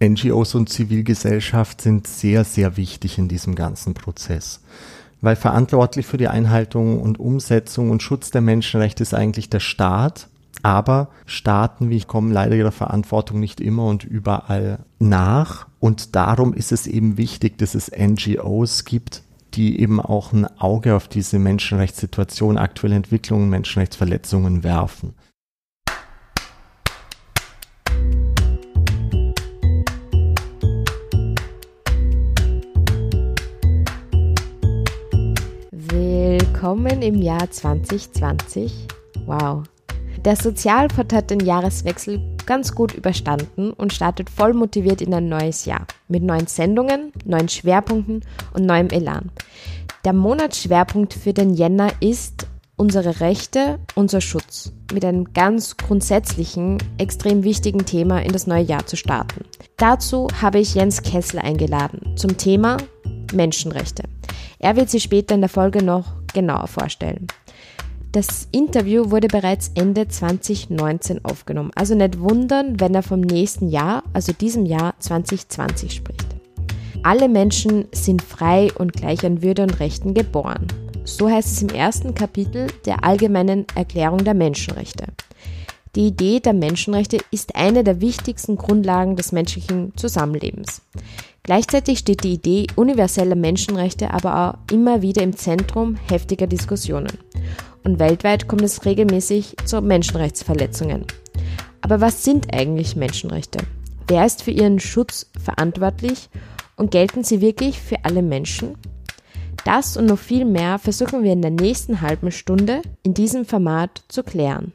NGOs und Zivilgesellschaft sind sehr, sehr wichtig in diesem ganzen Prozess. Weil verantwortlich für die Einhaltung und Umsetzung und Schutz der Menschenrechte ist eigentlich der Staat. Aber Staaten wie ich kommen leider ihrer Verantwortung nicht immer und überall nach. Und darum ist es eben wichtig, dass es NGOs gibt, die eben auch ein Auge auf diese Menschenrechtssituation, aktuelle Entwicklungen, Menschenrechtsverletzungen werfen. Willkommen im Jahr 2020. Wow. Der Sozialpod hat den Jahreswechsel ganz gut überstanden und startet voll motiviert in ein neues Jahr. Mit neuen Sendungen, neuen Schwerpunkten und neuem Elan. Der Monatsschwerpunkt für den Jänner ist unsere Rechte, unser Schutz. Mit einem ganz grundsätzlichen, extrem wichtigen Thema in das neue Jahr zu starten. Dazu habe ich Jens Kessler eingeladen zum Thema Menschenrechte. Er wird sie später in der Folge noch genauer vorstellen. Das Interview wurde bereits Ende 2019 aufgenommen, also nicht wundern, wenn er vom nächsten Jahr, also diesem Jahr 2020 spricht. Alle Menschen sind frei und gleich an Würde und Rechten geboren. So heißt es im ersten Kapitel der Allgemeinen Erklärung der Menschenrechte. Die Idee der Menschenrechte ist eine der wichtigsten Grundlagen des menschlichen Zusammenlebens. Gleichzeitig steht die Idee universeller Menschenrechte aber auch immer wieder im Zentrum heftiger Diskussionen. Und weltweit kommt es regelmäßig zu Menschenrechtsverletzungen. Aber was sind eigentlich Menschenrechte? Wer ist für ihren Schutz verantwortlich und gelten sie wirklich für alle Menschen? Das und noch viel mehr versuchen wir in der nächsten halben Stunde in diesem Format zu klären.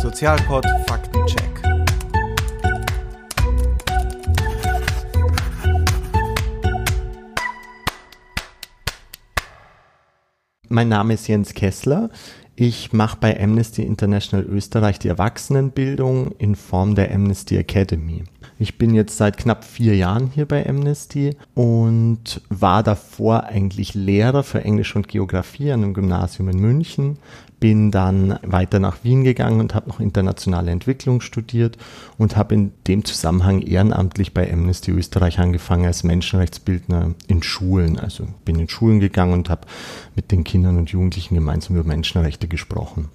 Sozialpod Faktencheck. Mein Name ist Jens Kessler. Ich mache bei Amnesty International Österreich die Erwachsenenbildung in Form der Amnesty Academy. Ich bin jetzt seit knapp vier Jahren hier bei Amnesty und war davor eigentlich Lehrer für Englisch und Geografie an einem Gymnasium in München, bin dann weiter nach Wien gegangen und habe noch internationale Entwicklung studiert und habe in dem Zusammenhang ehrenamtlich bei Amnesty Österreich angefangen als Menschenrechtsbildner in Schulen. Also bin in Schulen gegangen und habe mit den Kindern und Jugendlichen gemeinsam über Menschenrechte gesprochen.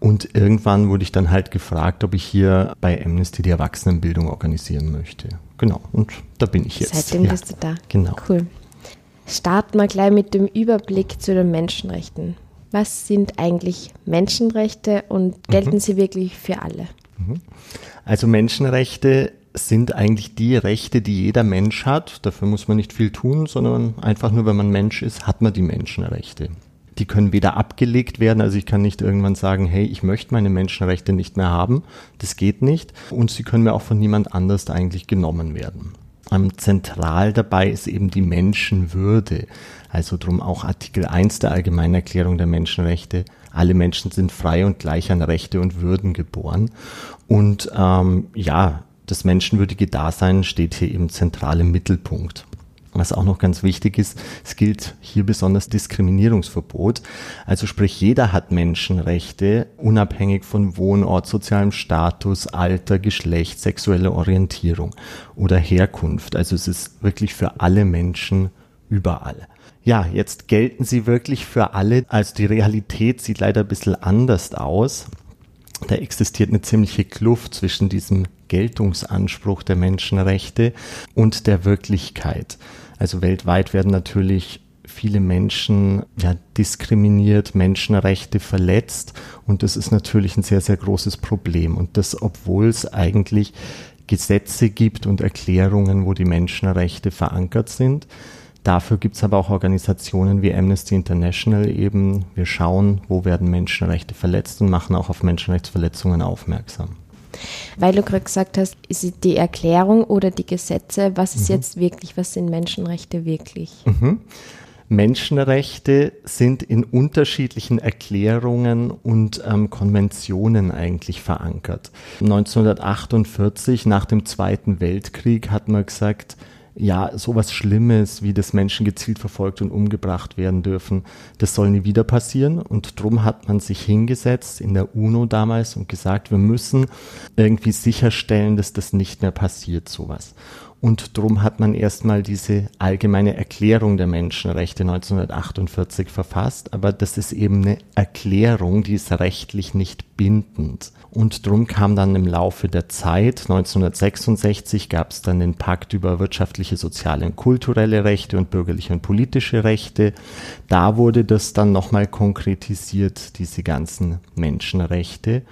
Und irgendwann wurde ich dann halt gefragt, ob ich hier bei Amnesty die Erwachsenenbildung organisieren möchte. Genau, und da bin ich jetzt. Seitdem ja. bist du da. Genau. Cool. Starten wir gleich mit dem Überblick zu den Menschenrechten. Was sind eigentlich Menschenrechte und gelten mhm. sie wirklich für alle? Mhm. Also Menschenrechte sind eigentlich die Rechte, die jeder Mensch hat. Dafür muss man nicht viel tun, sondern einfach nur, wenn man Mensch ist, hat man die Menschenrechte. Die können weder abgelegt werden, also ich kann nicht irgendwann sagen, hey, ich möchte meine Menschenrechte nicht mehr haben. Das geht nicht. Und sie können mir auch von niemand anders eigentlich genommen werden. Zentral dabei ist eben die Menschenwürde. Also drum auch Artikel 1 der Allgemeinen Erklärung der Menschenrechte. Alle Menschen sind frei und gleich an Rechte und Würden geboren. Und ähm, ja, das menschenwürdige Dasein steht hier eben zentral im Mittelpunkt. Was auch noch ganz wichtig ist, es gilt hier besonders Diskriminierungsverbot. Also sprich, jeder hat Menschenrechte, unabhängig von Wohnort, sozialem Status, Alter, Geschlecht, sexueller Orientierung oder Herkunft. Also es ist wirklich für alle Menschen überall. Ja, jetzt gelten sie wirklich für alle. Also die Realität sieht leider ein bisschen anders aus. Da existiert eine ziemliche Kluft zwischen diesem Geltungsanspruch der Menschenrechte und der Wirklichkeit. Also weltweit werden natürlich viele Menschen ja, diskriminiert, Menschenrechte verletzt und das ist natürlich ein sehr, sehr großes Problem. Und das, obwohl es eigentlich Gesetze gibt und Erklärungen, wo die Menschenrechte verankert sind. Dafür gibt es aber auch Organisationen wie Amnesty International eben. Wir schauen, wo werden Menschenrechte verletzt und machen auch auf Menschenrechtsverletzungen aufmerksam. Weil du gerade gesagt hast, ist die Erklärung oder die Gesetze, was ist mhm. jetzt wirklich, was sind Menschenrechte wirklich? Mhm. Menschenrechte sind in unterschiedlichen Erklärungen und ähm, Konventionen eigentlich verankert. 1948, nach dem Zweiten Weltkrieg, hat man gesagt, ja, sowas Schlimmes, wie das Menschen gezielt verfolgt und umgebracht werden dürfen, das soll nie wieder passieren. Und drum hat man sich hingesetzt in der UNO damals und gesagt, wir müssen irgendwie sicherstellen, dass das nicht mehr passiert, sowas. Und drum hat man erstmal diese allgemeine Erklärung der Menschenrechte 1948 verfasst. Aber das ist eben eine Erklärung, die ist rechtlich nicht bindend. Und drum kam dann im Laufe der Zeit, 1966 gab es dann den Pakt über wirtschaftliche, soziale und kulturelle Rechte und bürgerliche und politische Rechte. Da wurde das dann nochmal konkretisiert, diese ganzen Menschenrechte.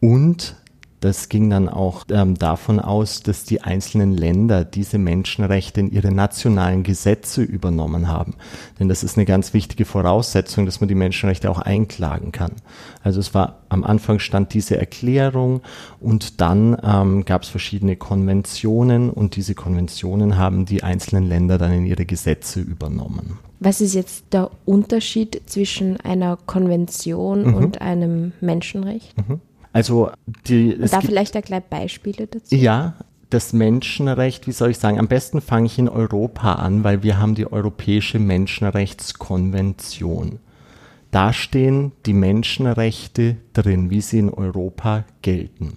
Und das ging dann auch ähm, davon aus, dass die einzelnen Länder diese Menschenrechte in ihre nationalen Gesetze übernommen haben. Denn das ist eine ganz wichtige Voraussetzung, dass man die Menschenrechte auch einklagen kann. Also es war am Anfang stand diese Erklärung und dann ähm, gab es verschiedene Konventionen und diese Konventionen haben die einzelnen Länder dann in ihre Gesetze übernommen. Was ist jetzt der Unterschied zwischen einer Konvention mhm. und einem Menschenrecht? Mhm. Also die. Und da vielleicht auch gleich Beispiele dazu. Ja, das Menschenrecht, wie soll ich sagen, am besten fange ich in Europa an, weil wir haben die Europäische Menschenrechtskonvention. Da stehen die Menschenrechte drin, wie sie in Europa gelten.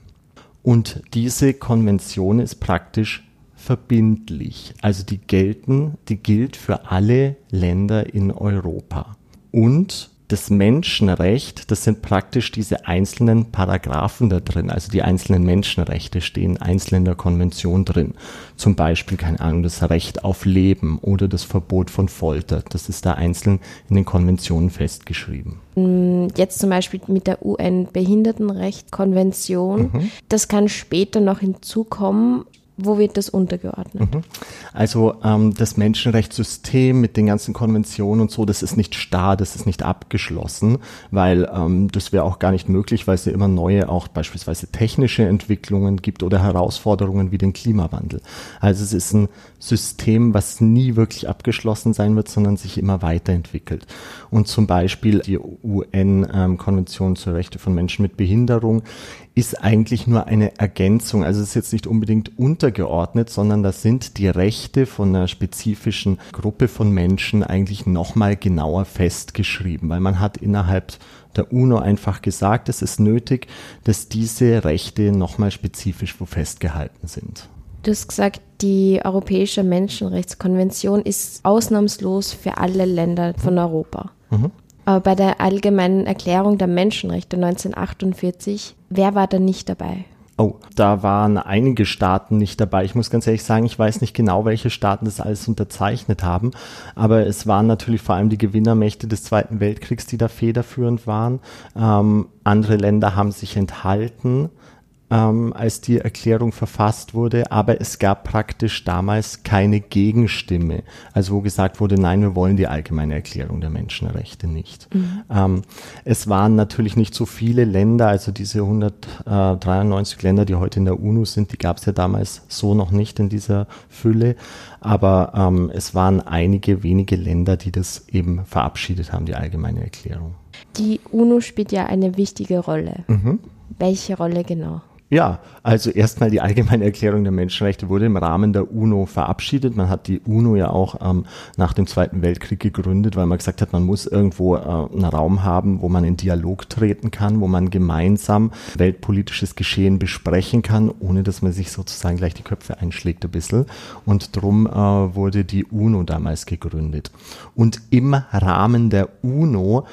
Und diese Konvention ist praktisch verbindlich. Also die gelten, die gilt für alle Länder in Europa. Und das Menschenrecht, das sind praktisch diese einzelnen Paragraphen da drin, also die einzelnen Menschenrechte stehen einzeln in der Konvention drin. Zum Beispiel, keine Ahnung, das Recht auf Leben oder das Verbot von Folter. Das ist da einzeln in den Konventionen festgeschrieben. Mm, jetzt zum Beispiel mit der UN-Behindertenrecht-Konvention. Mhm. Das kann später noch hinzukommen. Wo wird das untergeordnet? Mhm. Also ähm, das Menschenrechtssystem mit den ganzen Konventionen und so, das ist nicht starr, das ist nicht abgeschlossen, weil ähm, das wäre auch gar nicht möglich, weil es ja immer neue, auch beispielsweise technische Entwicklungen gibt oder Herausforderungen wie den Klimawandel. Also es ist ein System, was nie wirklich abgeschlossen sein wird, sondern sich immer weiterentwickelt. Und zum Beispiel die UN-Konvention zur Rechte von Menschen mit Behinderung ist eigentlich nur eine Ergänzung. Also es ist jetzt nicht unbedingt untergeordnet, sondern das sind die Rechte von einer spezifischen Gruppe von Menschen eigentlich nochmal genauer festgeschrieben, weil man hat innerhalb der UNO einfach gesagt, es ist nötig, dass diese Rechte nochmal spezifisch wo festgehalten sind. Du hast gesagt, die Europäische Menschenrechtskonvention ist ausnahmslos für alle Länder von Europa. Mhm. Aber bei der Allgemeinen Erklärung der Menschenrechte 1948, wer war da nicht dabei? Oh, da waren einige Staaten nicht dabei. Ich muss ganz ehrlich sagen, ich weiß nicht genau, welche Staaten das alles unterzeichnet haben, aber es waren natürlich vor allem die Gewinnermächte des Zweiten Weltkriegs, die da federführend waren. Ähm, andere Länder haben sich enthalten ähm, als die Erklärung verfasst wurde, aber es gab praktisch damals keine Gegenstimme. Also wo gesagt wurde, nein, wir wollen die allgemeine Erklärung der Menschenrechte nicht. Mhm. Ähm, es waren natürlich nicht so viele Länder, also diese 193 Länder, die heute in der UNO sind, die gab es ja damals so noch nicht in dieser Fülle, aber ähm, es waren einige wenige Länder, die das eben verabschiedet haben, die allgemeine Erklärung. Die UNO spielt ja eine wichtige Rolle. Mhm. Welche Rolle genau? Ja, also erstmal die allgemeine Erklärung der Menschenrechte wurde im Rahmen der UNO verabschiedet. Man hat die UNO ja auch ähm, nach dem Zweiten Weltkrieg gegründet, weil man gesagt hat, man muss irgendwo äh, einen Raum haben, wo man in Dialog treten kann, wo man gemeinsam weltpolitisches Geschehen besprechen kann, ohne dass man sich sozusagen gleich die Köpfe einschlägt ein bisschen. Und drum äh, wurde die UNO damals gegründet. Und im Rahmen der UNO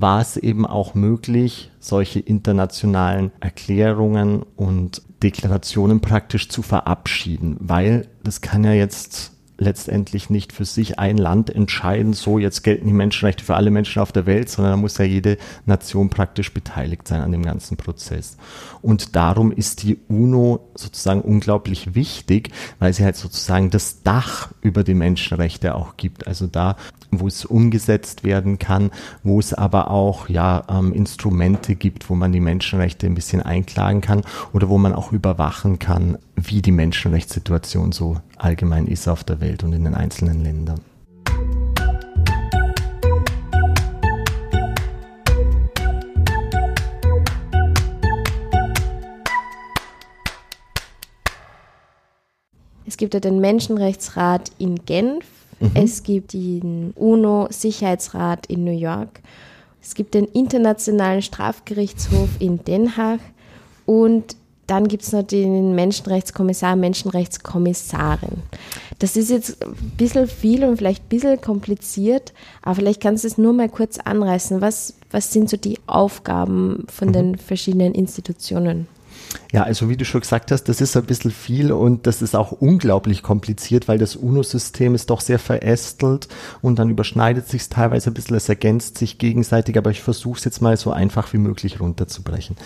war es eben auch möglich, solche internationalen Erklärungen und Deklarationen praktisch zu verabschieden, weil das kann ja jetzt letztendlich nicht für sich ein Land entscheiden, so jetzt gelten die Menschenrechte für alle Menschen auf der Welt, sondern da muss ja jede Nation praktisch beteiligt sein an dem ganzen Prozess. Und darum ist die UNO sozusagen unglaublich wichtig, weil sie halt sozusagen das Dach über die Menschenrechte auch gibt. Also da, wo es umgesetzt werden kann, wo es aber auch ja ähm, Instrumente gibt, wo man die Menschenrechte ein bisschen einklagen kann oder wo man auch überwachen kann, wie die Menschenrechtssituation so allgemein ist auf der Welt und in den einzelnen Ländern. Es gibt ja den Menschenrechtsrat in Genf, mhm. es gibt den UNO-Sicherheitsrat in New York, es gibt den Internationalen Strafgerichtshof in Den Haag und dann gibt es noch den Menschenrechtskommissar, Menschenrechtskommissarin. Das ist jetzt ein bisschen viel und vielleicht ein bisschen kompliziert, aber vielleicht kannst du es nur mal kurz anreißen. Was, was sind so die Aufgaben von mhm. den verschiedenen Institutionen? Ja, also wie du schon gesagt hast, das ist ein bisschen viel und das ist auch unglaublich kompliziert, weil das UNO-System ist doch sehr verästelt und dann überschneidet sich teilweise ein bisschen, es ergänzt sich gegenseitig, aber ich versuche es jetzt mal so einfach wie möglich runterzubrechen.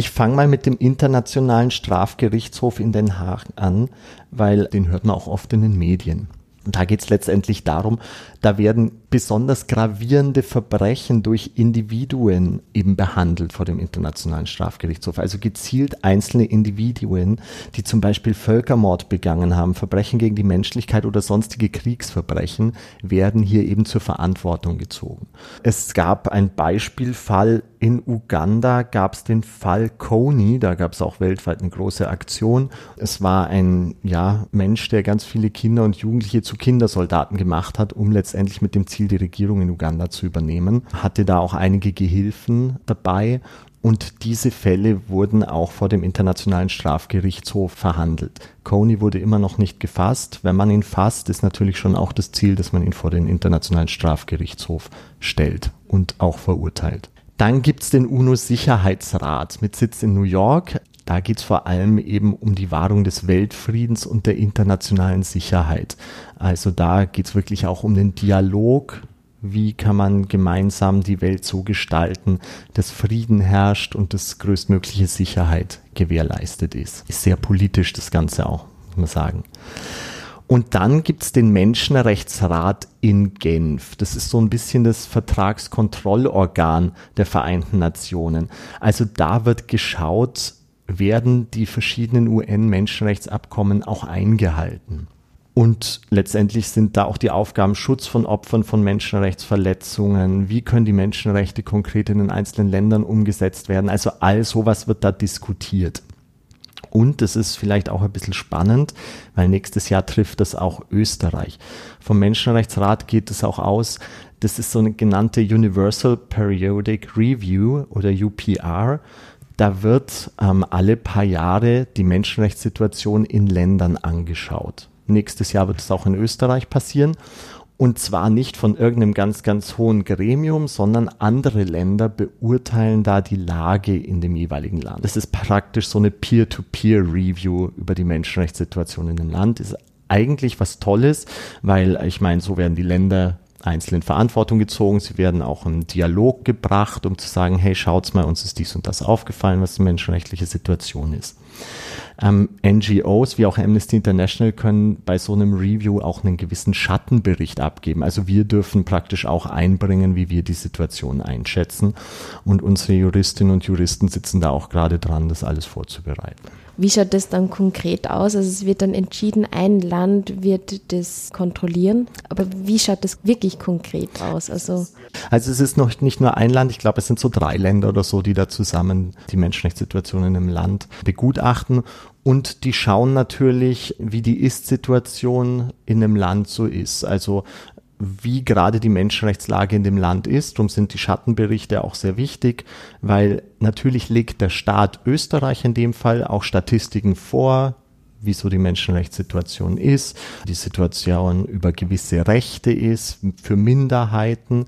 Ich fange mal mit dem Internationalen Strafgerichtshof in Den Haag an, weil den hört man auch oft in den Medien. Und da geht es letztendlich darum, da werden besonders gravierende Verbrechen durch Individuen eben behandelt vor dem Internationalen Strafgerichtshof. Also gezielt einzelne Individuen, die zum Beispiel Völkermord begangen haben, Verbrechen gegen die Menschlichkeit oder sonstige Kriegsverbrechen, werden hier eben zur Verantwortung gezogen. Es gab ein Beispielfall in Uganda, gab es den Fall Coney, da gab es auch weltweit eine große Aktion. Es war ein ja, Mensch, der ganz viele Kinder und Jugendliche zu Kindersoldaten gemacht hat, um letztendlich mit dem Ziel, die Regierung in Uganda zu übernehmen. Hatte da auch einige Gehilfen dabei und diese Fälle wurden auch vor dem Internationalen Strafgerichtshof verhandelt. Coney wurde immer noch nicht gefasst. Wenn man ihn fasst, ist natürlich schon auch das Ziel, dass man ihn vor den Internationalen Strafgerichtshof stellt und auch verurteilt. Dann gibt's den UNO-Sicherheitsrat mit Sitz in New York. Da geht's vor allem eben um die Wahrung des Weltfriedens und der internationalen Sicherheit. Also da geht's wirklich auch um den Dialog. Wie kann man gemeinsam die Welt so gestalten, dass Frieden herrscht und dass größtmögliche Sicherheit gewährleistet ist. Ist sehr politisch das Ganze auch, muss man sagen. Und dann gibt's den Menschenrechtsrat in Genf. Das ist so ein bisschen das Vertragskontrollorgan der Vereinten Nationen. Also da wird geschaut, werden die verschiedenen UN-Menschenrechtsabkommen auch eingehalten. Und letztendlich sind da auch die Aufgaben Schutz von Opfern von Menschenrechtsverletzungen, wie können die Menschenrechte konkret in den einzelnen Ländern umgesetzt werden. Also all sowas wird da diskutiert. Und es ist vielleicht auch ein bisschen spannend, weil nächstes Jahr trifft das auch Österreich. Vom Menschenrechtsrat geht es auch aus, das ist so eine genannte Universal Periodic Review oder UPR. Da wird ähm, alle paar Jahre die Menschenrechtssituation in Ländern angeschaut. Nächstes Jahr wird es auch in Österreich passieren. Und zwar nicht von irgendeinem ganz, ganz hohen Gremium, sondern andere Länder beurteilen da die Lage in dem jeweiligen Land. Das ist praktisch so eine Peer-to-Peer-Review über die Menschenrechtssituation in dem Land. Ist eigentlich was Tolles, weil ich meine, so werden die Länder einzeln in Verantwortung gezogen. Sie werden auch in Dialog gebracht, um zu sagen, hey, schaut's mal, uns ist dies und das aufgefallen, was die menschenrechtliche Situation ist. Ähm, NGOs wie auch Amnesty International können bei so einem Review auch einen gewissen Schattenbericht abgeben. Also wir dürfen praktisch auch einbringen, wie wir die Situation einschätzen. Und unsere Juristinnen und Juristen sitzen da auch gerade dran, das alles vorzubereiten. Wie schaut das dann konkret aus? Also es wird dann entschieden, ein Land wird das kontrollieren, aber wie schaut das wirklich konkret aus? Also, also es ist noch nicht nur ein Land, ich glaube es sind so drei Länder oder so, die da zusammen die Menschenrechtssituation in einem Land begutachten und die schauen natürlich, wie die Ist-Situation in einem Land so ist. Also wie gerade die Menschenrechtslage in dem Land ist. Darum sind die Schattenberichte auch sehr wichtig, weil natürlich legt der Staat Österreich in dem Fall auch Statistiken vor, wieso die Menschenrechtssituation ist, die Situation über gewisse Rechte ist für Minderheiten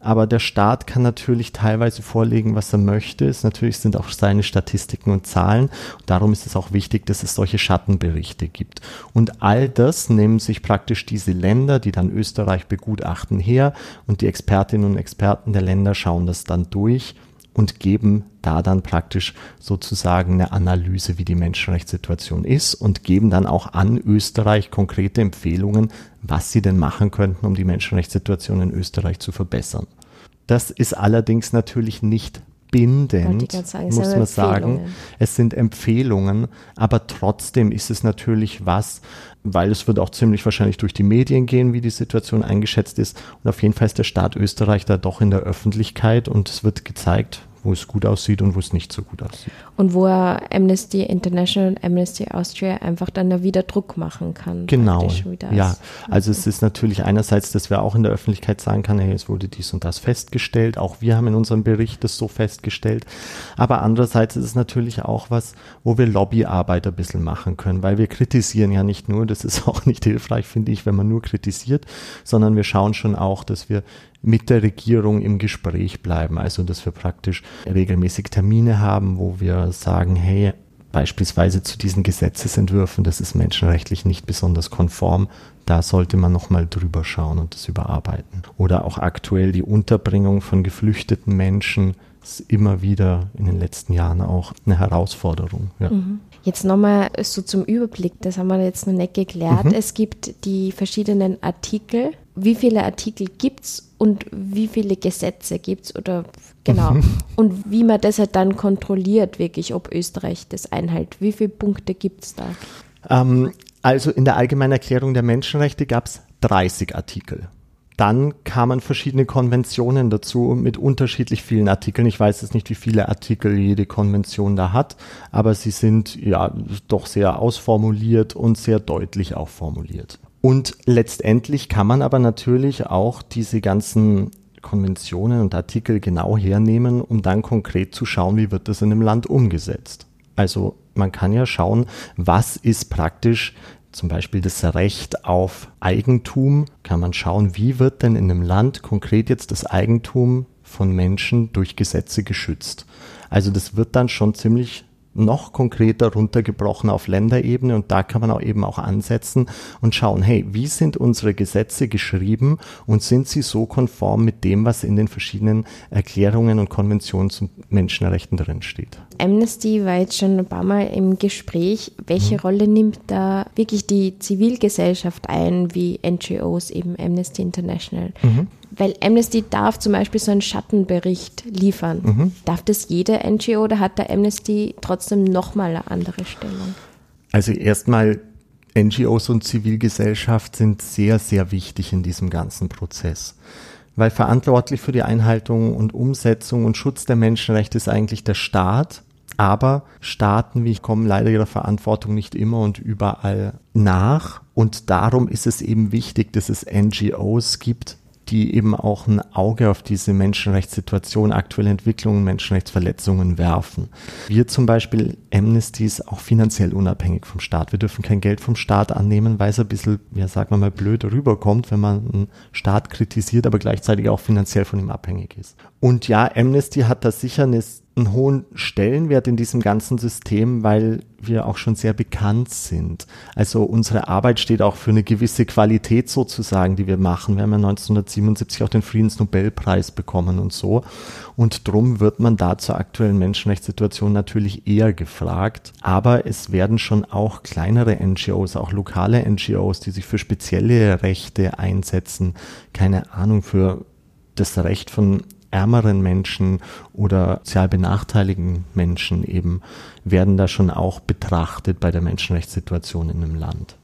aber der Staat kann natürlich teilweise vorlegen, was er möchte. Es natürlich sind auch seine Statistiken und Zahlen. Und darum ist es auch wichtig, dass es solche Schattenberichte gibt. Und all das nehmen sich praktisch diese Länder, die dann Österreich begutachten, her und die Expertinnen und Experten der Länder schauen das dann durch und geben da dann praktisch sozusagen eine Analyse, wie die Menschenrechtssituation ist und geben dann auch an Österreich konkrete Empfehlungen, was sie denn machen könnten, um die Menschenrechtssituation in Österreich zu verbessern. Das ist allerdings natürlich nicht bindend, sagen, muss man sagen. Es sind Empfehlungen, aber trotzdem ist es natürlich was, weil es wird auch ziemlich wahrscheinlich durch die Medien gehen, wie die Situation eingeschätzt ist. Und auf jeden Fall ist der Staat Österreich da doch in der Öffentlichkeit und es wird gezeigt, wo es gut aussieht und wo es nicht so gut aussieht. Und wo Amnesty International und Amnesty Austria einfach dann wieder Druck machen kann. Genau. Ja, also es ist natürlich einerseits, dass wir auch in der Öffentlichkeit sagen kann, hey, es wurde dies und das festgestellt. Auch wir haben in unserem Bericht das so festgestellt. Aber andererseits ist es natürlich auch was, wo wir Lobbyarbeit ein bisschen machen können, weil wir kritisieren ja nicht nur, das ist auch nicht hilfreich, finde ich, wenn man nur kritisiert, sondern wir schauen schon auch, dass wir mit der Regierung im Gespräch bleiben. Also, dass wir praktisch regelmäßig Termine haben, wo wir sagen, hey, beispielsweise zu diesen Gesetzesentwürfen, das ist menschenrechtlich nicht besonders konform, da sollte man nochmal drüber schauen und das überarbeiten. Oder auch aktuell die Unterbringung von geflüchteten Menschen ist immer wieder in den letzten Jahren auch eine Herausforderung. Ja. Mhm. Jetzt nochmal so zum Überblick, das haben wir jetzt noch nicht geklärt. Mhm. Es gibt die verschiedenen Artikel. Wie viele Artikel gibt es und wie viele Gesetze gibt es oder genau. Und wie man das halt dann kontrolliert, wirklich, ob Österreich das einhält. Wie viele Punkte gibt es da? Ähm, also in der Allgemeinen Erklärung der Menschenrechte gab es 30 Artikel. Dann kamen verschiedene Konventionen dazu mit unterschiedlich vielen Artikeln. Ich weiß jetzt nicht, wie viele Artikel jede Konvention da hat, aber sie sind ja doch sehr ausformuliert und sehr deutlich auch formuliert. Und letztendlich kann man aber natürlich auch diese ganzen Konventionen und Artikel genau hernehmen, um dann konkret zu schauen, wie wird das in einem Land umgesetzt. Also man kann ja schauen, was ist praktisch zum Beispiel das Recht auf Eigentum, kann man schauen, wie wird denn in einem Land konkret jetzt das Eigentum von Menschen durch Gesetze geschützt. Also das wird dann schon ziemlich noch konkreter runtergebrochen auf Länderebene und da kann man auch eben auch ansetzen und schauen, hey, wie sind unsere Gesetze geschrieben und sind sie so konform mit dem, was in den verschiedenen Erklärungen und Konventionen zu Menschenrechten drin steht. Amnesty war jetzt schon ein paar Mal im Gespräch. Welche mhm. Rolle nimmt da wirklich die Zivilgesellschaft ein, wie NGOs, eben Amnesty International? Mhm. Weil Amnesty darf zum Beispiel so einen Schattenbericht liefern. Mhm. Darf das jede NGO oder hat der Amnesty trotzdem nochmal eine andere Stellung? Also erstmal, NGOs und Zivilgesellschaft sind sehr, sehr wichtig in diesem ganzen Prozess. Weil verantwortlich für die Einhaltung und Umsetzung und Schutz der Menschenrechte ist eigentlich der Staat. Aber Staaten, wie ich kommen leider ihrer Verantwortung nicht immer und überall nach. Und darum ist es eben wichtig, dass es NGOs gibt, die eben auch ein Auge auf diese Menschenrechtssituation, aktuelle Entwicklungen, Menschenrechtsverletzungen werfen. Wir zum Beispiel, Amnesty ist auch finanziell unabhängig vom Staat. Wir dürfen kein Geld vom Staat annehmen, weil es ein bisschen, ja, sagen wir mal, blöd rüberkommt, wenn man einen Staat kritisiert, aber gleichzeitig auch finanziell von ihm abhängig ist. Und ja, Amnesty hat da sicher eine einen hohen Stellenwert in diesem ganzen System, weil wir auch schon sehr bekannt sind. Also unsere Arbeit steht auch für eine gewisse Qualität sozusagen, die wir machen. Wir haben ja 1977 auch den Friedensnobelpreis bekommen und so. Und drum wird man da zur aktuellen Menschenrechtssituation natürlich eher gefragt. Aber es werden schon auch kleinere NGOs, auch lokale NGOs, die sich für spezielle Rechte einsetzen, keine Ahnung, für das Recht von ärmeren Menschen oder sozial benachteiligten Menschen eben werden da schon auch betrachtet bei der Menschenrechtssituation in einem Land.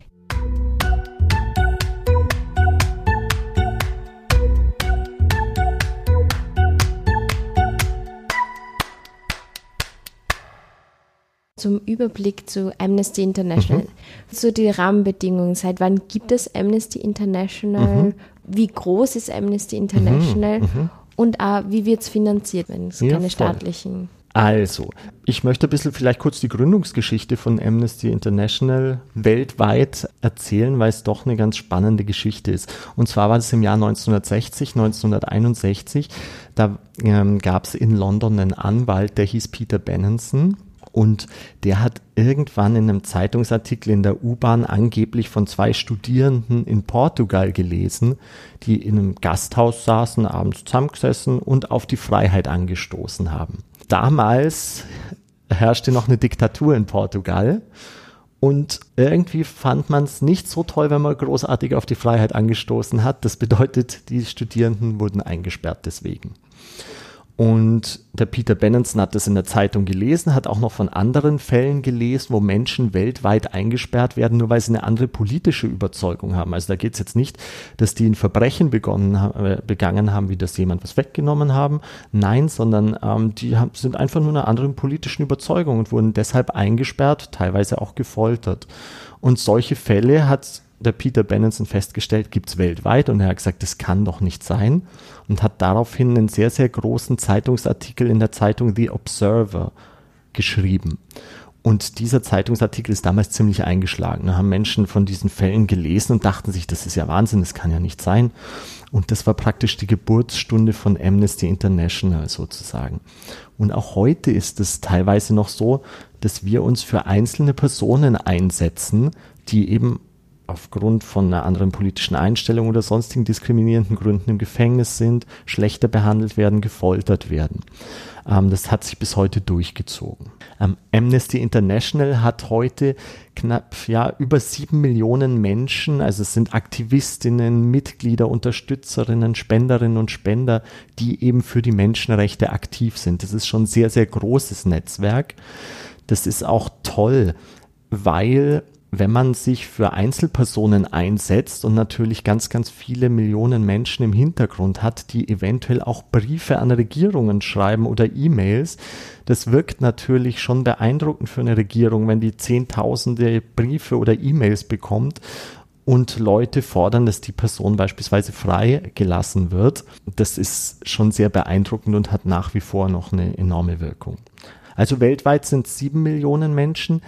zum Überblick zu Amnesty International. Mhm. So die Rahmenbedingungen. Seit wann gibt es Amnesty International? Mhm. Wie groß ist Amnesty International? Mhm. Und auch, wie wird es finanziert, wenn es ja, keine voll. staatlichen. Also, ich möchte ein bisschen vielleicht kurz die Gründungsgeschichte von Amnesty International weltweit erzählen, weil es doch eine ganz spannende Geschichte ist. Und zwar war das im Jahr 1960, 1961. Da ähm, gab es in London einen Anwalt, der hieß Peter Benenson. Und der hat irgendwann in einem Zeitungsartikel in der U-Bahn angeblich von zwei Studierenden in Portugal gelesen, die in einem Gasthaus saßen, abends zusammengesessen und auf die Freiheit angestoßen haben. Damals herrschte noch eine Diktatur in Portugal. Und irgendwie fand man es nicht so toll, wenn man großartig auf die Freiheit angestoßen hat. Das bedeutet, die Studierenden wurden eingesperrt deswegen. Und der Peter Benenson hat das in der Zeitung gelesen, hat auch noch von anderen Fällen gelesen, wo Menschen weltweit eingesperrt werden, nur weil sie eine andere politische Überzeugung haben. Also da geht es jetzt nicht, dass die ein Verbrechen begonnen, äh, begangen haben, wie das jemand was weggenommen haben. Nein, sondern ähm, die haben, sind einfach nur einer anderen politischen Überzeugung und wurden deshalb eingesperrt, teilweise auch gefoltert. Und solche Fälle hat der Peter Benenson festgestellt, gibt es weltweit und er hat gesagt, das kann doch nicht sein und hat daraufhin einen sehr, sehr großen Zeitungsartikel in der Zeitung The Observer geschrieben. Und dieser Zeitungsartikel ist damals ziemlich eingeschlagen. Da haben Menschen von diesen Fällen gelesen und dachten sich, das ist ja Wahnsinn, das kann ja nicht sein. Und das war praktisch die Geburtsstunde von Amnesty International sozusagen. Und auch heute ist es teilweise noch so, dass wir uns für einzelne Personen einsetzen, die eben aufgrund von einer anderen politischen Einstellung oder sonstigen diskriminierenden Gründen im Gefängnis sind, schlechter behandelt werden, gefoltert werden. Ähm, das hat sich bis heute durchgezogen. Ähm, Amnesty International hat heute knapp ja über sieben Millionen Menschen, also es sind Aktivistinnen, Mitglieder, Unterstützerinnen, Spenderinnen und Spender, die eben für die Menschenrechte aktiv sind. Das ist schon ein sehr, sehr großes Netzwerk. Das ist auch toll, weil wenn man sich für Einzelpersonen einsetzt und natürlich ganz, ganz viele Millionen Menschen im Hintergrund hat, die eventuell auch Briefe an Regierungen schreiben oder E-Mails, das wirkt natürlich schon beeindruckend für eine Regierung, wenn die Zehntausende Briefe oder E-Mails bekommt und Leute fordern, dass die Person beispielsweise frei gelassen wird. Das ist schon sehr beeindruckend und hat nach wie vor noch eine enorme Wirkung. Also weltweit sind sieben Millionen Menschen.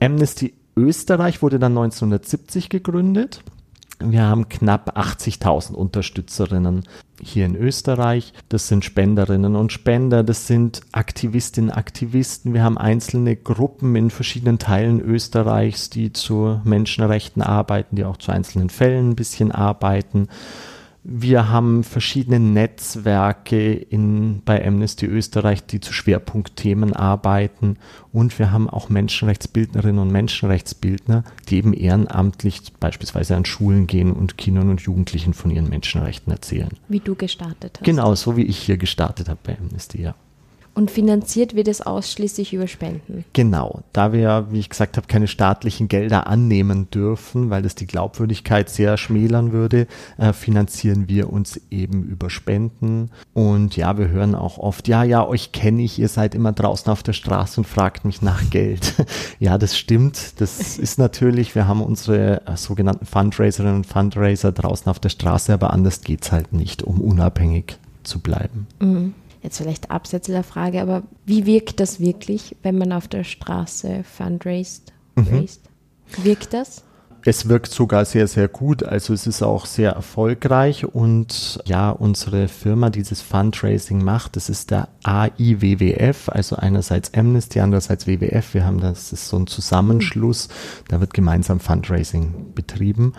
Amnesty Österreich wurde dann 1970 gegründet. Wir haben knapp 80.000 Unterstützerinnen hier in Österreich. Das sind Spenderinnen und Spender, das sind Aktivistinnen, Aktivisten. Wir haben einzelne Gruppen in verschiedenen Teilen Österreichs, die zu Menschenrechten arbeiten, die auch zu einzelnen Fällen ein bisschen arbeiten. Wir haben verschiedene Netzwerke in, bei Amnesty Österreich, die zu Schwerpunktthemen arbeiten. Und wir haben auch Menschenrechtsbildnerinnen und Menschenrechtsbildner, die eben ehrenamtlich beispielsweise an Schulen gehen und Kindern und Jugendlichen von ihren Menschenrechten erzählen. Wie du gestartet hast. Genau, so wie ich hier gestartet habe bei Amnesty, ja. Und finanziert wird es ausschließlich über Spenden. Genau, da wir, wie ich gesagt habe, keine staatlichen Gelder annehmen dürfen, weil das die Glaubwürdigkeit sehr schmälern würde, äh, finanzieren wir uns eben über Spenden. Und ja, wir hören auch oft, ja, ja, euch kenne ich, ihr seid immer draußen auf der Straße und fragt mich nach Geld. ja, das stimmt. Das ist natürlich, wir haben unsere äh, sogenannten Fundraiserinnen und Fundraiser draußen auf der Straße, aber anders geht es halt nicht, um unabhängig zu bleiben. Mhm jetzt vielleicht abseits der Frage, aber wie wirkt das wirklich, wenn man auf der Straße fundraised? Mhm. Wirkt das? Es wirkt sogar sehr, sehr gut. Also es ist auch sehr erfolgreich und ja, unsere Firma dieses Fundraising macht, das ist der AIWWF, also einerseits Amnesty, andererseits WWF. Wir haben das, das ist so ein Zusammenschluss, da wird gemeinsam Fundraising betrieben.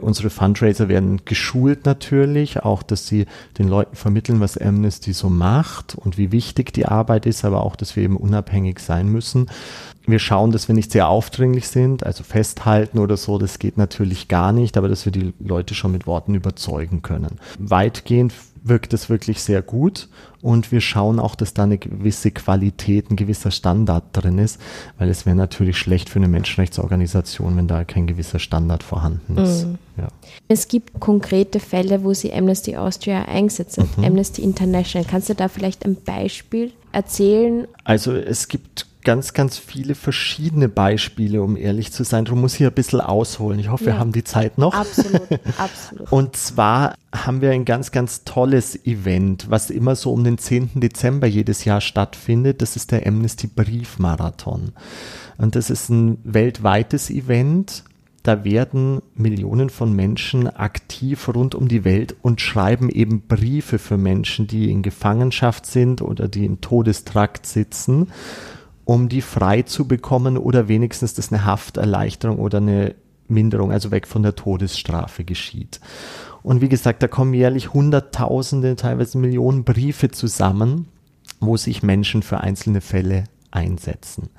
Unsere Fundraiser werden geschult natürlich, auch dass sie den Leuten vermitteln, was Amnesty so macht und wie wichtig die Arbeit ist, aber auch, dass wir eben unabhängig sein müssen. Wir schauen, dass wir nicht sehr aufdringlich sind, also festhalten oder so, das geht natürlich gar nicht, aber dass wir die Leute schon mit Worten überzeugen können. Weitgehend wirkt es wirklich sehr gut und wir schauen auch, dass da eine gewisse Qualität, ein gewisser Standard drin ist, weil es wäre natürlich schlecht für eine Menschenrechtsorganisation, wenn da kein gewisser Standard vorhanden ist. Mhm. Ja. Es gibt konkrete Fälle, wo Sie Amnesty Austria einsetzen, mhm. Amnesty International. Kannst du da vielleicht ein Beispiel erzählen? Also es gibt ganz, ganz viele verschiedene Beispiele, um ehrlich zu sein. Darum muss ich ein bisschen ausholen. Ich hoffe, ja. wir haben die Zeit noch. Absolut, absolut. Und zwar haben wir ein ganz, ganz tolles Event, was immer so um den 10. Dezember jedes Jahr stattfindet. Das ist der Amnesty Briefmarathon. Und das ist ein weltweites Event. Da werden Millionen von Menschen aktiv rund um die Welt und schreiben eben Briefe für Menschen, die in Gefangenschaft sind oder die im Todestrakt sitzen um die frei zu bekommen oder wenigstens, dass eine Hafterleichterung oder eine Minderung, also weg von der Todesstrafe geschieht. Und wie gesagt, da kommen jährlich Hunderttausende, teilweise Millionen Briefe zusammen, wo sich Menschen für einzelne Fälle einsetzen.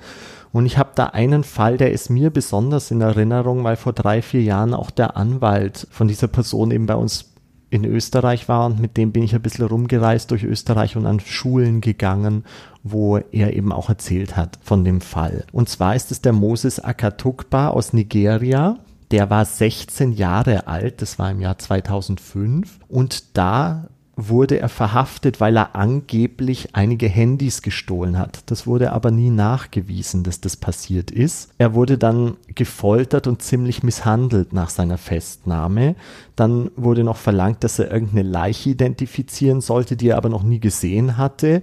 Und ich habe da einen Fall, der ist mir besonders in Erinnerung, weil vor drei, vier Jahren auch der Anwalt von dieser Person eben bei uns in Österreich war und mit dem bin ich ein bisschen rumgereist durch Österreich und an Schulen gegangen, wo er eben auch erzählt hat von dem Fall. Und zwar ist es der Moses Akatukba aus Nigeria. Der war 16 Jahre alt, das war im Jahr 2005 und da wurde er verhaftet, weil er angeblich einige Handys gestohlen hat. Das wurde aber nie nachgewiesen, dass das passiert ist. Er wurde dann gefoltert und ziemlich misshandelt nach seiner Festnahme. Dann wurde noch verlangt, dass er irgendeine Leiche identifizieren sollte, die er aber noch nie gesehen hatte.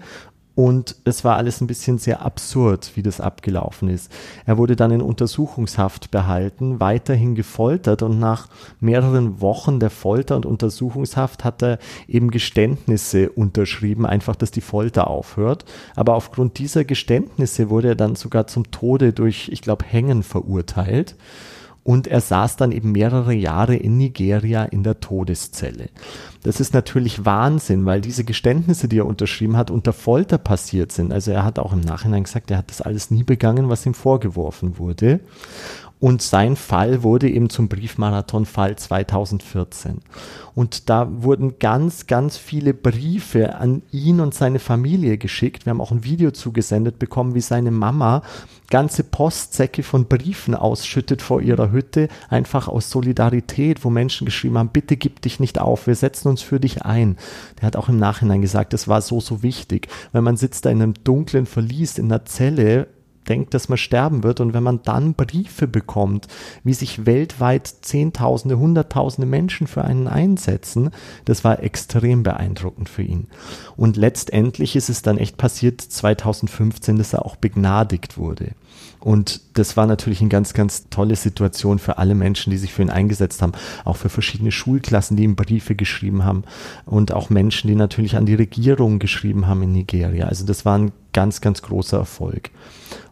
Und es war alles ein bisschen sehr absurd, wie das abgelaufen ist. Er wurde dann in Untersuchungshaft behalten, weiterhin gefoltert und nach mehreren Wochen der Folter und Untersuchungshaft hat er eben Geständnisse unterschrieben, einfach, dass die Folter aufhört. Aber aufgrund dieser Geständnisse wurde er dann sogar zum Tode durch, ich glaube, Hängen verurteilt und er saß dann eben mehrere Jahre in Nigeria in der Todeszelle. Das ist natürlich Wahnsinn, weil diese Geständnisse, die er unterschrieben hat, unter Folter passiert sind. Also er hat auch im Nachhinein gesagt, er hat das alles nie begangen, was ihm vorgeworfen wurde. Und sein Fall wurde eben zum Briefmarathon-Fall 2014. Und da wurden ganz, ganz viele Briefe an ihn und seine Familie geschickt. Wir haben auch ein Video zugesendet bekommen, wie seine Mama ganze Postsäcke von Briefen ausschüttet vor ihrer Hütte, einfach aus Solidarität, wo Menschen geschrieben haben, bitte gib dich nicht auf, wir setzen uns für dich ein. Der hat auch im Nachhinein gesagt, das war so, so wichtig, weil man sitzt da in einem dunklen Verlies in einer Zelle, denkt, dass man sterben wird. Und wenn man dann Briefe bekommt, wie sich weltweit Zehntausende, Hunderttausende Menschen für einen einsetzen, das war extrem beeindruckend für ihn. Und letztendlich ist es dann echt passiert 2015, dass er auch begnadigt wurde. Und das war natürlich eine ganz, ganz tolle Situation für alle Menschen, die sich für ihn eingesetzt haben. Auch für verschiedene Schulklassen, die ihm Briefe geschrieben haben. Und auch Menschen, die natürlich an die Regierung geschrieben haben in Nigeria. Also das war ein ganz, ganz großer Erfolg.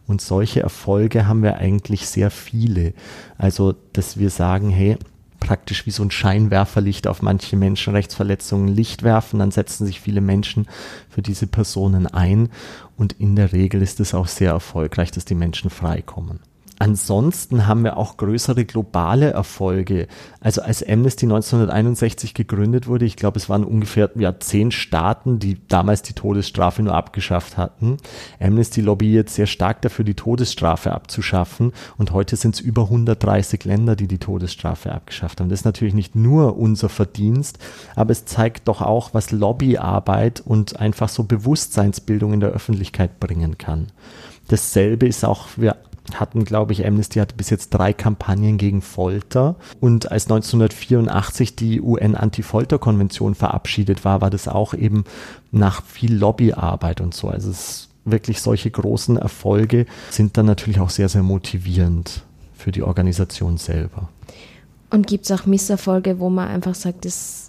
Und solche Erfolge haben wir eigentlich sehr viele. Also, dass wir sagen, hey, praktisch wie so ein Scheinwerferlicht auf manche Menschenrechtsverletzungen Licht werfen, dann setzen sich viele Menschen für diese Personen ein und in der Regel ist es auch sehr erfolgreich, dass die Menschen freikommen. Ansonsten haben wir auch größere globale Erfolge. Also als Amnesty 1961 gegründet wurde, ich glaube, es waren ungefähr ja, zehn Staaten, die damals die Todesstrafe nur abgeschafft hatten. Amnesty lobbyiert sehr stark dafür, die Todesstrafe abzuschaffen. Und heute sind es über 130 Länder, die die Todesstrafe abgeschafft haben. Das ist natürlich nicht nur unser Verdienst, aber es zeigt doch auch, was Lobbyarbeit und einfach so Bewusstseinsbildung in der Öffentlichkeit bringen kann. Dasselbe ist auch, wir hatten, glaube ich, Amnesty hatte bis jetzt drei Kampagnen gegen Folter. Und als 1984 die UN-Anti-Folter-Konvention verabschiedet war, war das auch eben nach viel Lobbyarbeit und so. Also es wirklich solche großen Erfolge sind dann natürlich auch sehr, sehr motivierend für die Organisation selber. Und gibt es auch Misserfolge, wo man einfach sagt, das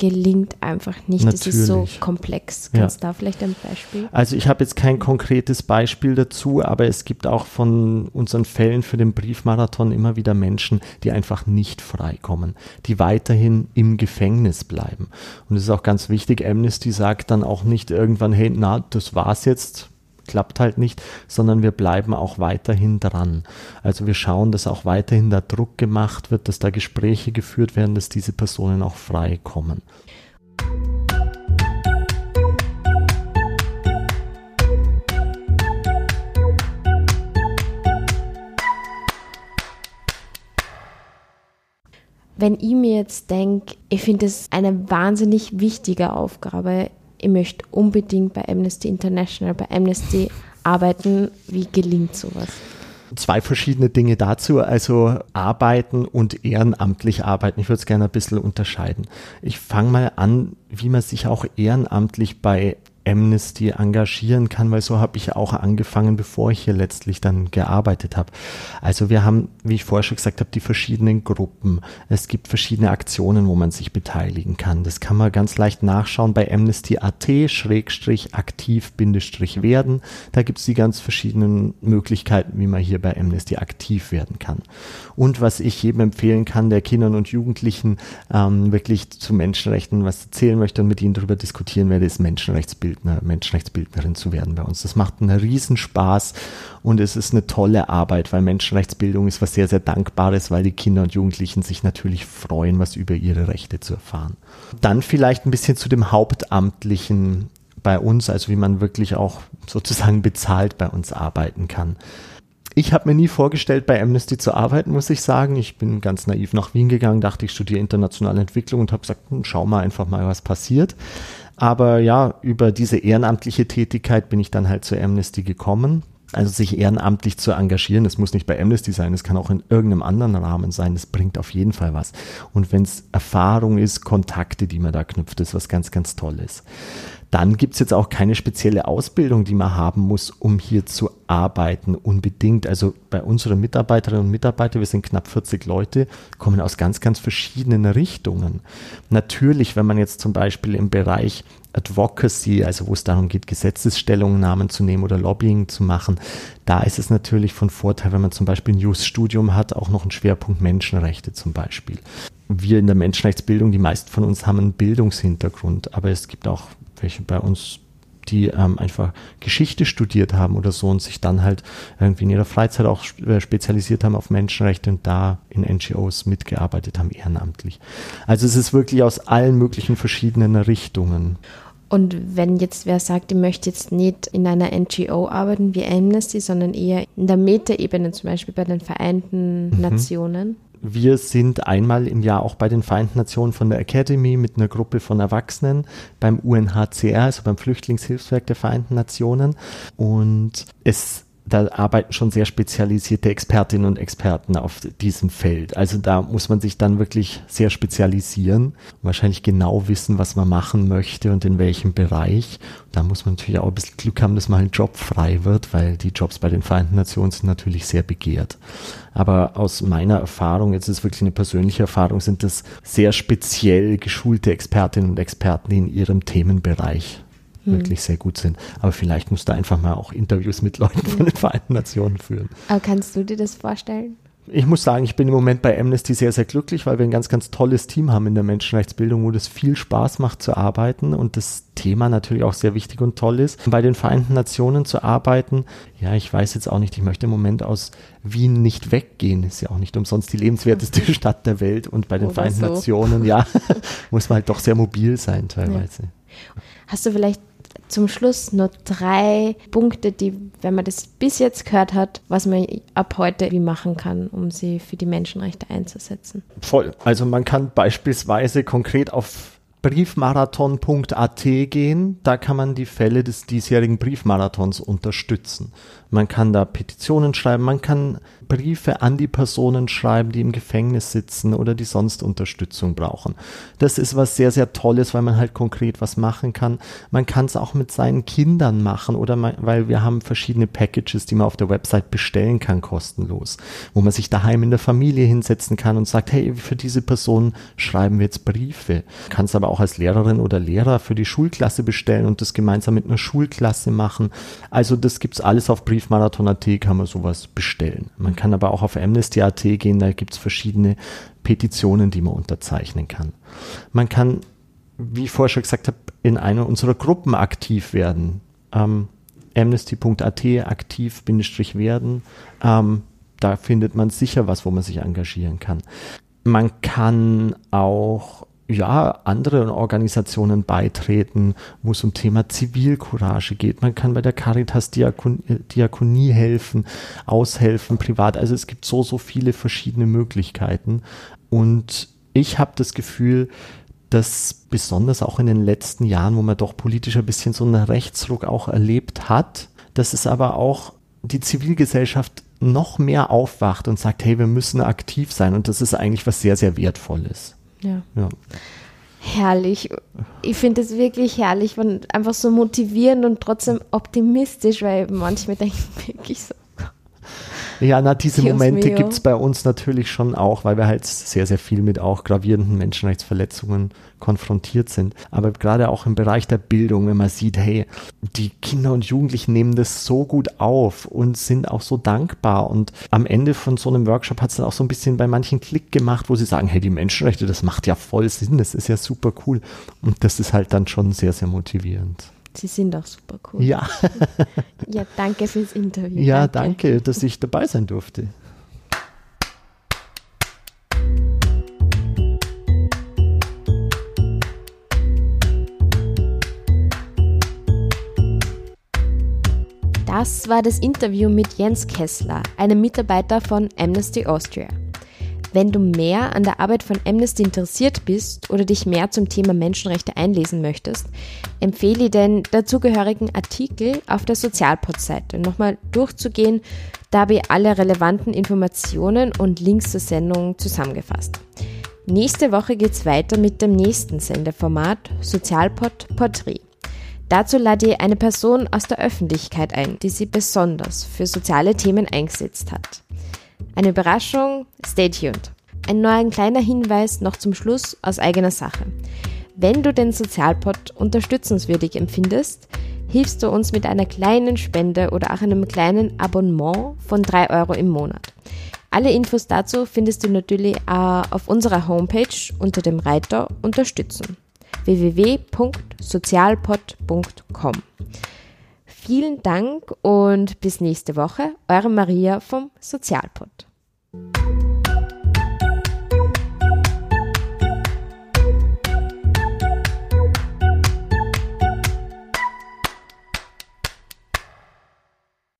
gelingt einfach nicht. Natürlich. Es ist so komplex. Kannst du da vielleicht ein Beispiel? Also ich habe jetzt kein konkretes Beispiel dazu, aber es gibt auch von unseren Fällen für den Briefmarathon immer wieder Menschen, die einfach nicht freikommen, die weiterhin im Gefängnis bleiben. Und es ist auch ganz wichtig, Amnesty sagt dann auch nicht irgendwann, hey, na, das war's jetzt, klappt halt nicht, sondern wir bleiben auch weiterhin dran. Also wir schauen, dass auch weiterhin da Druck gemacht wird, dass da Gespräche geführt werden, dass diese Personen auch frei kommen. Wenn ich mir jetzt denke, ich finde es eine wahnsinnig wichtige Aufgabe, ich möchte unbedingt bei Amnesty International, bei Amnesty arbeiten. Wie gelingt sowas? Zwei verschiedene Dinge dazu, also arbeiten und ehrenamtlich arbeiten. Ich würde es gerne ein bisschen unterscheiden. Ich fange mal an, wie man sich auch ehrenamtlich bei Amnesty engagieren kann, weil so habe ich auch angefangen, bevor ich hier letztlich dann gearbeitet habe. Also wir haben, wie ich vorher schon gesagt habe, die verschiedenen Gruppen. Es gibt verschiedene Aktionen, wo man sich beteiligen kann. Das kann man ganz leicht nachschauen bei Amnesty.at schrägstrich aktiv Bindestrich werden. Da gibt es die ganz verschiedenen Möglichkeiten, wie man hier bei Amnesty aktiv werden kann. Und was ich jedem empfehlen kann, der Kindern und Jugendlichen ähm, wirklich zu Menschenrechten was erzählen möchte und mit ihnen darüber diskutieren werde, ist Menschenrechtsbild Menschenrechtsbildner, Menschenrechtsbildnerin zu werden bei uns. Das macht einen Riesenspaß und es ist eine tolle Arbeit, weil Menschenrechtsbildung ist was sehr, sehr Dankbares, weil die Kinder und Jugendlichen sich natürlich freuen, was über ihre Rechte zu erfahren. Dann vielleicht ein bisschen zu dem Hauptamtlichen bei uns, also wie man wirklich auch sozusagen bezahlt bei uns arbeiten kann. Ich habe mir nie vorgestellt, bei Amnesty zu arbeiten, muss ich sagen. Ich bin ganz naiv nach Wien gegangen, dachte, ich studiere internationale Entwicklung und habe gesagt, hm, schau mal einfach mal, was passiert. Aber ja, über diese ehrenamtliche Tätigkeit bin ich dann halt zur Amnesty gekommen. Also sich ehrenamtlich zu engagieren, das muss nicht bei Amnesty sein, es kann auch in irgendeinem anderen Rahmen sein, das bringt auf jeden Fall was. Und wenn es Erfahrung ist, Kontakte, die man da knüpft, ist was ganz, ganz Tolles dann gibt es jetzt auch keine spezielle Ausbildung, die man haben muss, um hier zu arbeiten, unbedingt. Also bei unseren Mitarbeiterinnen und Mitarbeitern, wir sind knapp 40 Leute, kommen aus ganz, ganz verschiedenen Richtungen. Natürlich, wenn man jetzt zum Beispiel im Bereich Advocacy, also wo es darum geht, Gesetzesstellungnahmen zu nehmen oder Lobbying zu machen, da ist es natürlich von Vorteil, wenn man zum Beispiel ein Jus-Studium hat, auch noch einen Schwerpunkt Menschenrechte zum Beispiel. Wir in der Menschenrechtsbildung, die meisten von uns haben einen Bildungshintergrund, aber es gibt auch welche bei uns, die ähm, einfach Geschichte studiert haben oder so und sich dann halt irgendwie in ihrer Freizeit auch äh, spezialisiert haben auf Menschenrechte und da in NGOs mitgearbeitet haben, ehrenamtlich. Also es ist wirklich aus allen möglichen verschiedenen Richtungen. Und wenn jetzt wer sagt, ich möchte jetzt nicht in einer NGO arbeiten wie Amnesty, sondern eher in der Metaebene, zum Beispiel bei den Vereinten mhm. Nationen, wir sind einmal im Jahr auch bei den Vereinten Nationen von der Academy mit einer Gruppe von Erwachsenen beim UNHCR, also beim Flüchtlingshilfswerk der Vereinten Nationen. Und es da arbeiten schon sehr spezialisierte Expertinnen und Experten auf diesem Feld. Also da muss man sich dann wirklich sehr spezialisieren, wahrscheinlich genau wissen, was man machen möchte und in welchem Bereich. Da muss man natürlich auch ein bisschen Glück haben, dass mal ein Job frei wird, weil die Jobs bei den Vereinten Nationen sind natürlich sehr begehrt. Aber aus meiner Erfahrung, jetzt ist wirklich eine persönliche Erfahrung, sind das sehr speziell geschulte Expertinnen und Experten, in ihrem Themenbereich hm. wirklich sehr gut sind. Aber vielleicht musst du einfach mal auch Interviews mit Leuten von den Vereinten Nationen führen. Aber kannst du dir das vorstellen? Ich muss sagen, ich bin im Moment bei Amnesty sehr, sehr glücklich, weil wir ein ganz, ganz tolles Team haben in der Menschenrechtsbildung, wo das viel Spaß macht zu arbeiten und das Thema natürlich auch sehr wichtig und toll ist. Bei den Vereinten Nationen zu arbeiten, ja, ich weiß jetzt auch nicht, ich möchte im Moment aus Wien nicht weggehen. Ist ja auch nicht umsonst die lebenswerteste Stadt der Welt und bei den Oder Vereinten so. Nationen, ja, muss man halt doch sehr mobil sein teilweise. Ja. Hast du vielleicht zum Schluss nur drei Punkte, die, wenn man das bis jetzt gehört hat, was man ab heute wie machen kann, um sie für die Menschenrechte einzusetzen. Voll. Also man kann beispielsweise konkret auf briefmarathon.at gehen. Da kann man die Fälle des diesjährigen Briefmarathons unterstützen. Man kann da Petitionen schreiben, man kann Briefe an die Personen schreiben, die im Gefängnis sitzen oder die sonst Unterstützung brauchen. Das ist was sehr, sehr Tolles, weil man halt konkret was machen kann. Man kann es auch mit seinen Kindern machen oder man, weil wir haben verschiedene Packages, die man auf der Website bestellen kann, kostenlos, wo man sich daheim in der Familie hinsetzen kann und sagt, hey, für diese Person schreiben wir jetzt Briefe. Kann es aber auch als Lehrerin oder Lehrer für die Schulklasse bestellen und das gemeinsam mit einer Schulklasse machen. Also das gibt's alles auf Brief Briefmarathon.at kann man sowas bestellen. Man kann aber auch auf Amnesty.at gehen, da gibt es verschiedene Petitionen, die man unterzeichnen kann. Man kann, wie ich vorher schon gesagt habe, in einer unserer Gruppen aktiv werden. Ähm, amnesty.at aktiv-werden. Ähm, da findet man sicher was, wo man sich engagieren kann. Man kann auch ja, andere Organisationen beitreten, wo es um Thema Zivilcourage geht. Man kann bei der Caritas Diakon Diakonie helfen, aushelfen, privat. Also es gibt so, so viele verschiedene Möglichkeiten. Und ich habe das Gefühl, dass besonders auch in den letzten Jahren, wo man doch politisch ein bisschen so einen Rechtsruck auch erlebt hat, dass es aber auch die Zivilgesellschaft noch mehr aufwacht und sagt, hey, wir müssen aktiv sein. Und das ist eigentlich was sehr, sehr Wertvolles. Ja. ja. Herrlich. Ich finde es wirklich herrlich und einfach so motivierend und trotzdem optimistisch, weil manchmal denke ich wirklich so, ja, na, diese Dios Momente gibt es bei uns natürlich schon auch, weil wir halt sehr, sehr viel mit auch gravierenden Menschenrechtsverletzungen konfrontiert sind. Aber gerade auch im Bereich der Bildung, wenn man sieht, hey, die Kinder und Jugendlichen nehmen das so gut auf und sind auch so dankbar. Und am Ende von so einem Workshop hat es dann auch so ein bisschen bei manchen Klick gemacht, wo sie sagen, hey, die Menschenrechte, das macht ja voll Sinn, das ist ja super cool. Und das ist halt dann schon sehr, sehr motivierend. Sie sind auch super cool. Ja. ja, danke fürs Interview. Ja, danke, danke dass ich dabei sein durfte. Das war das Interview mit Jens Kessler, einem Mitarbeiter von Amnesty Austria. Wenn du mehr an der Arbeit von Amnesty interessiert bist oder dich mehr zum Thema Menschenrechte einlesen möchtest, empfehle ich den dazugehörigen Artikel auf der Sozialpod-Seite nochmal durchzugehen. Da habe ich alle relevanten Informationen und Links zur Sendung zusammengefasst. Nächste Woche geht es weiter mit dem nächsten Sendeformat Sozialpod Porträt. Dazu lade ich eine Person aus der Öffentlichkeit ein, die sie besonders für soziale Themen eingesetzt hat. Eine Überraschung? Stay tuned. Ein neuer kleiner Hinweis noch zum Schluss aus eigener Sache. Wenn du den Sozialpod unterstützenswürdig empfindest, hilfst du uns mit einer kleinen Spende oder auch einem kleinen Abonnement von 3 Euro im Monat. Alle Infos dazu findest du natürlich auch auf unserer Homepage unter dem Reiter Unterstützen www.sozialpod.com. Vielen Dank und bis nächste Woche. Eure Maria vom Sozialpod.